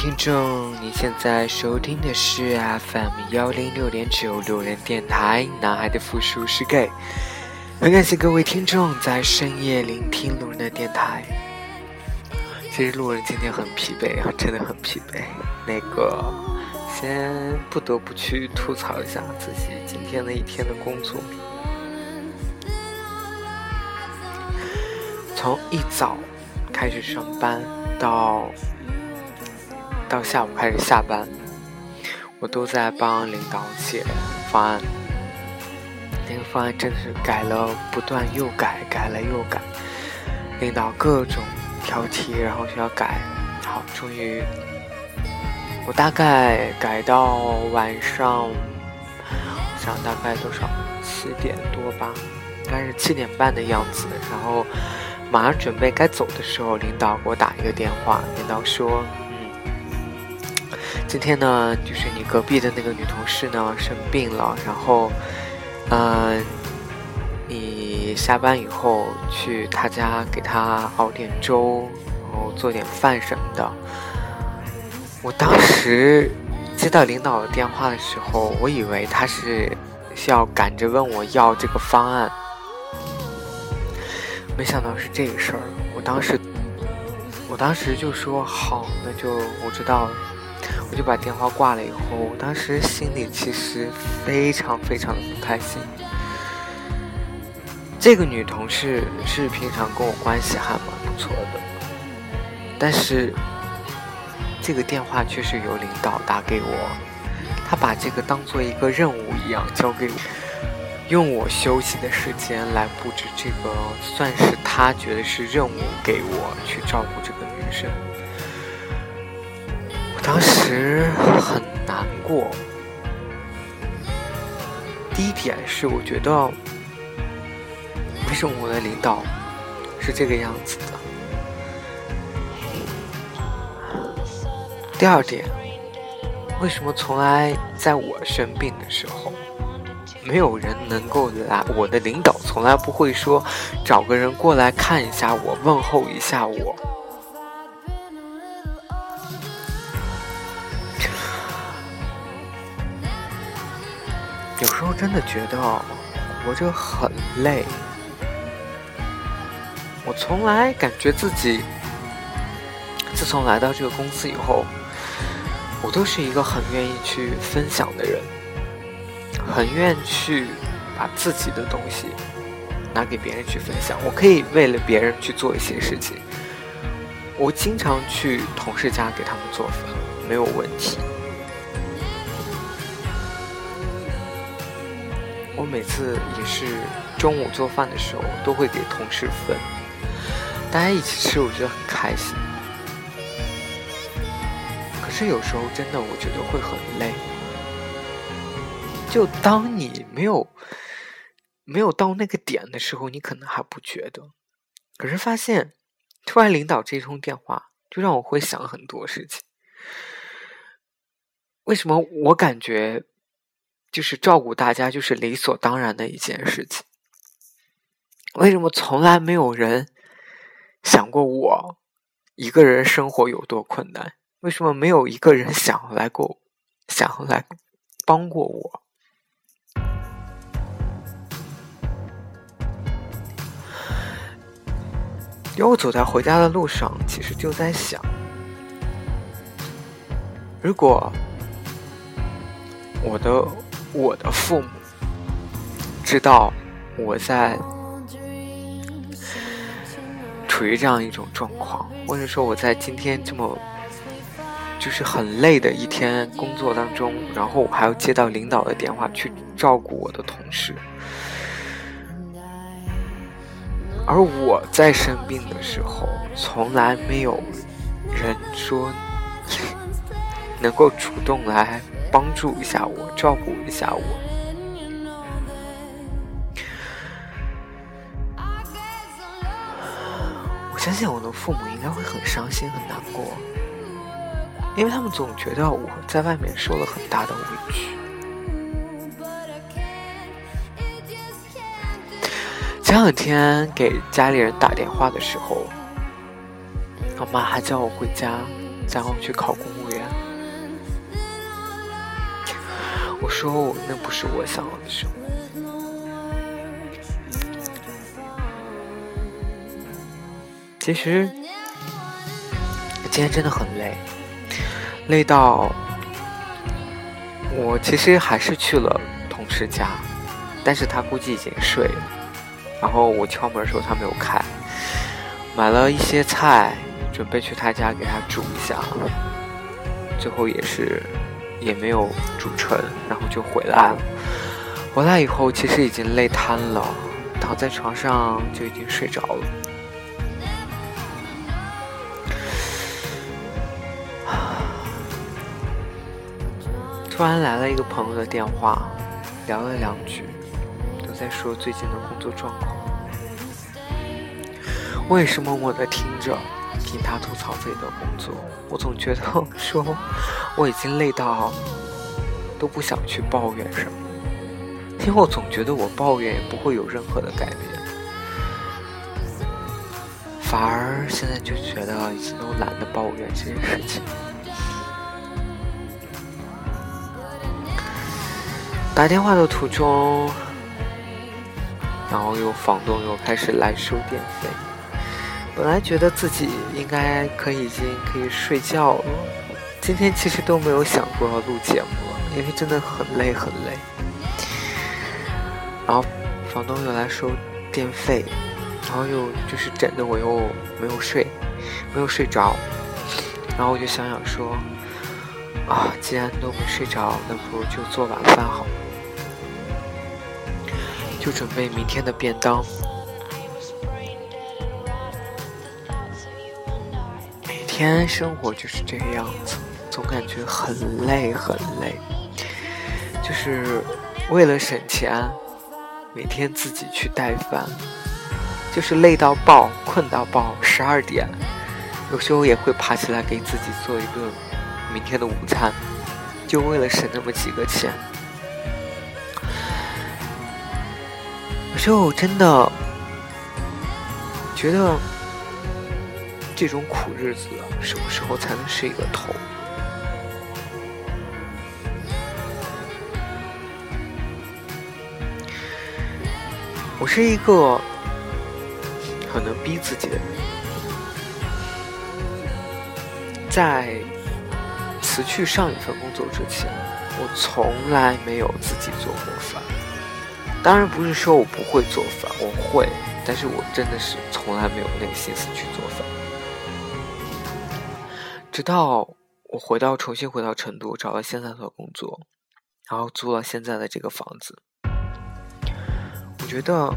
听众，你现在收听的是 FM 幺零六点九路人电台。男孩的复数是 gay。很感谢各位听众在深夜聆听路人的电台。其实路人今天很疲惫啊，真的很疲惫。那个，先不得不去吐槽一下自己今天的一天的工作。从一早开始上班到。到下午开始下班，我都在帮领导写方案。那个方案真的是改了不断，又改，改了又改。领导各种挑剔，然后需要改。好，终于，我大概改到晚上，我想大概多少？七点多吧，应该是七点半的样子。然后马上准备该走的时候，领导给我打一个电话，领导说。今天呢，就是你隔壁的那个女同事呢生病了，然后，嗯，你下班以后去她家给她熬点粥，然后做点饭什么的。我当时接到领导的电话的时候，我以为他是需要赶着问我要这个方案，没想到是这个事儿。我当时，我当时就说好，那就我知道了。我就把电话挂了以后，我当时心里其实非常非常的不开心。这个女同事是平常跟我关系还蛮不错的，但是这个电话却是由领导打给我，他把这个当做一个任务一样交给我，用我休息的时间来布置这个，算是他觉得是任务给我去照顾这个女生。当时很难过。第一点是，我觉得为什么我的领导是这个样子的？第二点，为什么从来在我生病的时候，没有人能够来？我的领导从来不会说找个人过来看一下我，问候一下我。有时候真的觉得活着很累。我从来感觉自己，自从来到这个公司以后，我都是一个很愿意去分享的人，很愿意去把自己的东西拿给别人去分享。我可以为了别人去做一些事情。我经常去同事家给他们做饭，没有问题。我每次也是中午做饭的时候，都会给同事分，大家一起吃，我觉得很开心。可是有时候真的，我觉得会很累。就当你没有没有到那个点的时候，你可能还不觉得。可是发现，突然领导这通电话，就让我会想很多事情。为什么我感觉？就是照顾大家，就是理所当然的一件事情。为什么从来没有人想过我一个人生活有多困难？为什么没有一个人想来过，想来帮过我？因为我走在回家的路上，其实就在想，如果我的。我的父母知道我在处于这样一种状况，或者说我在今天这么就是很累的一天工作当中，然后我还要接到领导的电话去照顾我的同事，而我在生病的时候，从来没有人说能够主动来。帮助一下我，照顾一下我。我相信我的父母应该会很伤心、很难过，因为他们总觉得我在外面受了很大的委屈。前两天给家里人打电话的时候，我妈还叫我回家，然后去考公我说，那不是我想要的生活。其实，今天真的很累，累到我其实还是去了同事家，但是他估计已经睡了。然后我敲门的时候他没有开，买了一些菜，准备去他家给他煮一下，最后也是也没有煮成，然后就回来了。回来以后其实已经累瘫了，躺在床上就已经睡着了。突然来了一个朋友的电话，聊了两句，都在说最近的工作状况。我也是默默的听着，听他吐槽自己的工作。我总觉得说我已经累到都不想去抱怨什么，因为我总觉得我抱怨也不会有任何的改变，反而现在就觉得已经都懒得抱怨这件事情。打电话的途中，然后又房东又开始来收电费。本来觉得自己应该可以已经可以睡觉了，今天其实都没有想过要录节目了，因为真的很累很累。然后房东又来收电费，然后又就是整的我又没有睡，没有睡着。然后我就想想说，啊，既然都没睡着，那不如就做晚饭好了。就准备明天的便当。天生活就是这个样子，总感觉很累很累。就是为了省钱，每天自己去带饭，就是累到爆、困到爆，十二点，有时候也会爬起来给自己做一顿明天的午餐，就为了省那么几个钱。有时候真的觉得，这种苦日子什么时候才能是一个头？我是一个很能逼自己的人，在辞去上一份工作之前，我从来没有自己做过饭。当然不是说我不会做饭，我会，但是我真的是从来没有那个心思去做饭。直到我回到重新回到成都，找了现在的工作，然后租了现在的这个房子，我觉得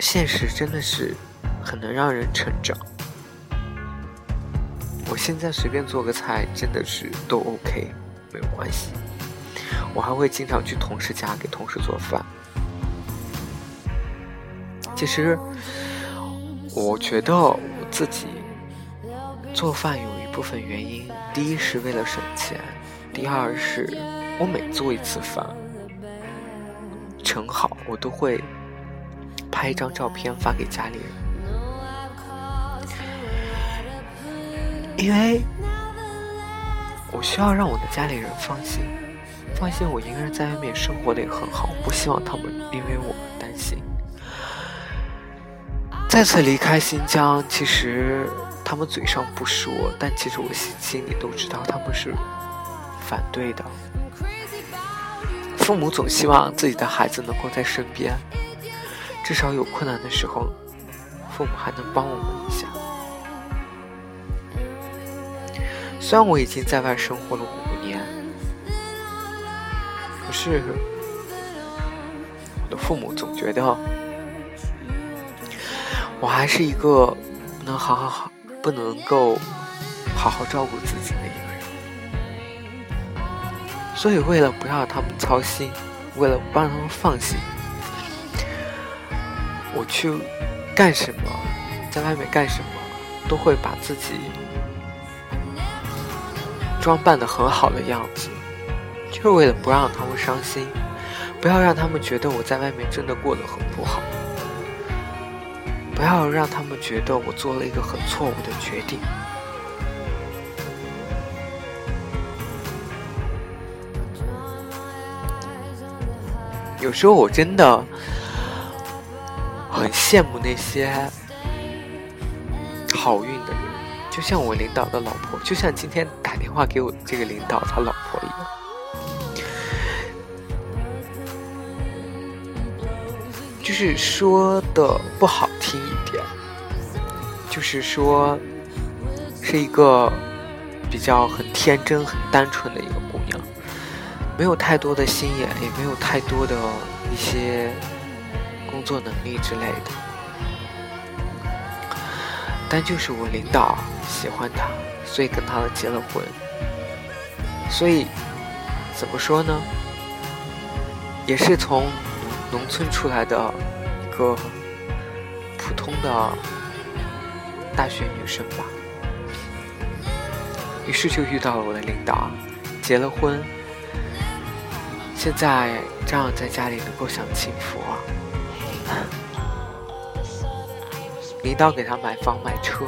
现实真的是很能让人成长。我现在随便做个菜真的是都 OK，没有关系。我还会经常去同事家给同事做饭。其实，我觉得我自己做饭有部分原因，第一是为了省钱，第二是我每做一次饭盛好，我都会拍一张照片发给家里人，因为我需要让我的家里人放心，放心我一个人在外面生活的也很好，不希望他们因为我担心。再次离开新疆，其实他们嘴上不说，但其实我心心里都知道他们是反对的。父母总希望自己的孩子能够在身边，至少有困难的时候，父母还能帮我们一下。虽然我已经在外生活了五年，可是我的父母总觉得。我还是一个能好好好不能够好好照顾自己的一个人，所以为了不让他们操心，为了不让他们放心，我去干什么，在外面干什么，都会把自己装扮的很好的样子，就是为了不让他们伤心，不要让他们觉得我在外面真的过得很不好。不要让他们觉得我做了一个很错误的决定。有时候我真的很羡慕那些好运的人就像我领导的老婆就像今天打电话给我这个领导他老婆一样。就是说的不好一点，就是说是一个比较很天真、很单纯的一个姑娘，没有太多的心眼，也没有太多的一些工作能力之类的。但就是我领导喜欢她，所以跟她结了婚。所以怎么说呢？也是从。农村出来的一个通的大学女生吧，于是就遇到了我的领导，结了婚，现在照样在家里能够享清福啊。领导给他买房买车。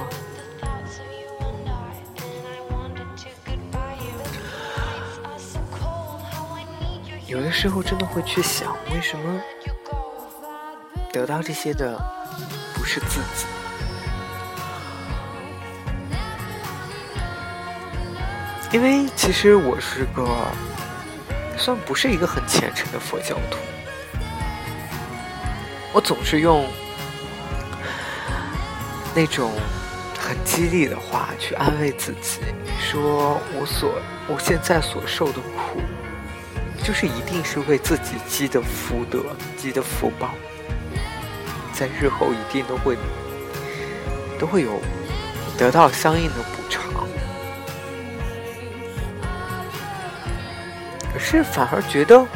有的时候真的会去想，为什么得到这些的是自己？因为其实我是个算不是一个很虔诚的佛教徒，我总是用那种很激励的话去安慰自己，说我所我现在所受的苦。就是一定是为自己积的福德、积的福报，在日后一定都会都会有得到相应的补偿。可是反而觉得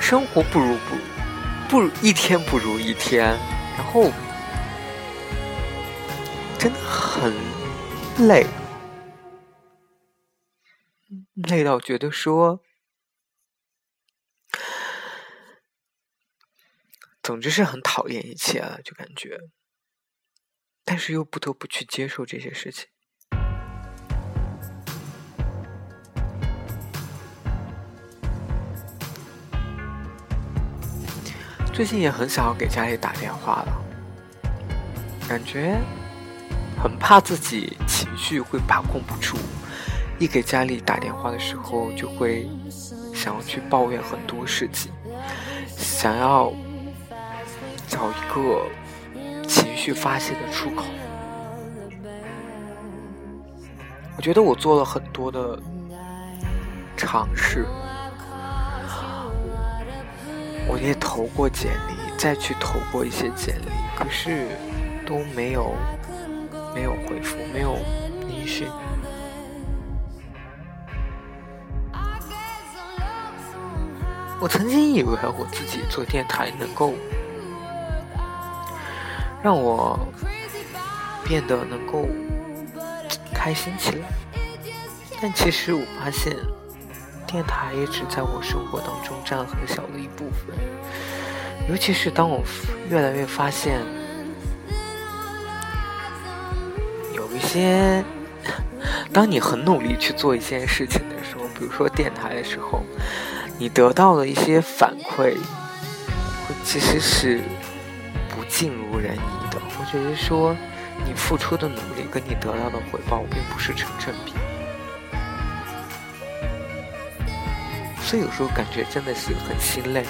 生活不如不不如一天不如一天，然后真的很累，累到觉得说。总之是很讨厌一切了，就感觉，但是又不得不去接受这些事情。最近也很想要给家里打电话了，感觉很怕自己情绪会把控不住，一给家里打电话的时候，就会想要去抱怨很多事情，想要。找一个情绪发泄的出口。我觉得我做了很多的尝试，我也投过简历，再去投过一些简历，可是都没有没有回复，没有音讯。我曾经以为我自己做电台能够。让我变得能够开心起来，但其实我发现，电台也只在我生活当中占很小的一部分。尤其是当我越来越发现，有一些，当你很努力去做一件事情的时候，比如说电台的时候，你得到的一些反馈，其实是。尽如人意的，或者是说，你付出的努力跟你得到的回报并不是成正比，所以有时候感觉真的是很心累。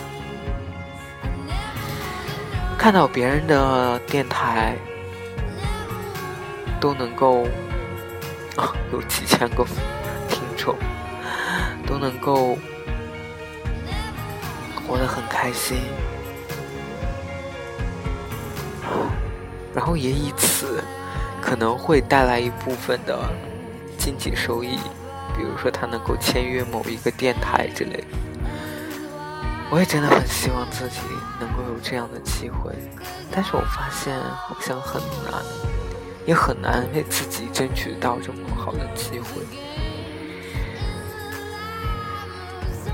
看到别人的电台都能够 有几千个听众，都能够活得很开心。然后也以此可能会带来一部分的经济收益，比如说他能够签约某一个电台之类的。我也真的很希望自己能够有这样的机会，但是我发现好像很难，也很难为自己争取到这么好的机会。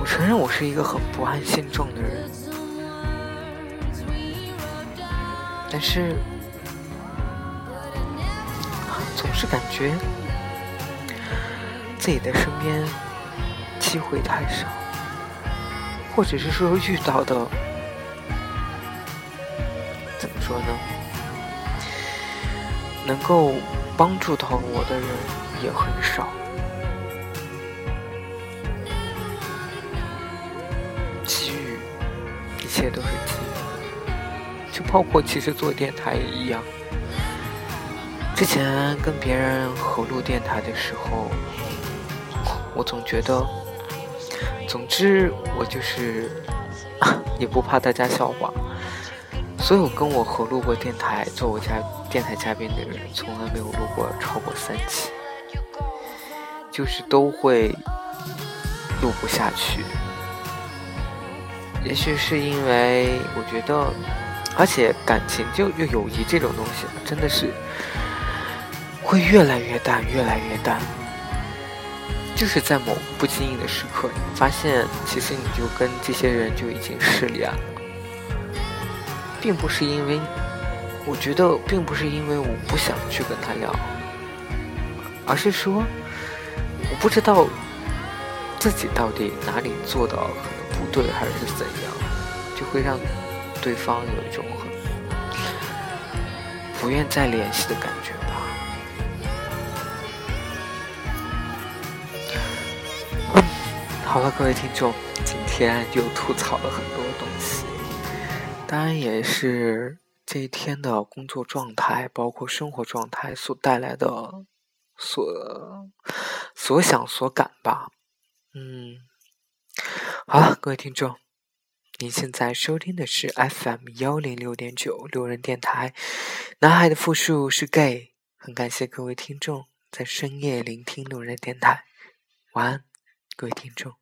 我承认我是一个很不安现状的人，但是。总是感觉自己的身边机会太少，或者是说遇到的，怎么说呢？能够帮助到我的人也很少。机遇，一切都是机遇，就包括其实做电台也一样。之前跟别人合录电台的时候，我总觉得，总之我就是 也不怕大家笑话。所有跟我合录过电台、做我家电台嘉宾的人，从来没有录过超过三期，就是都会录不下去。也许是因为我觉得，而且感情就就友谊这种东西，真的是。会越来越淡，越来越淡。就是在某不经意的时刻，你发现其实你就跟这些人就已经失联了，并不是因为，我觉得并不是因为我不想去跟他聊，而是说我不知道自己到底哪里做的可能不对，还是怎样，就会让对方有一种很不愿再联系的感觉。好了，各位听众，今天又吐槽了很多东西，当然也是这一天的工作状态，包括生活状态所带来的所所想所感吧。嗯，好了，各位听众，您现在收听的是 FM 幺零六点九六人电台，男孩的复数是 gay，很感谢各位听众在深夜聆听六人电台，晚安，各位听众。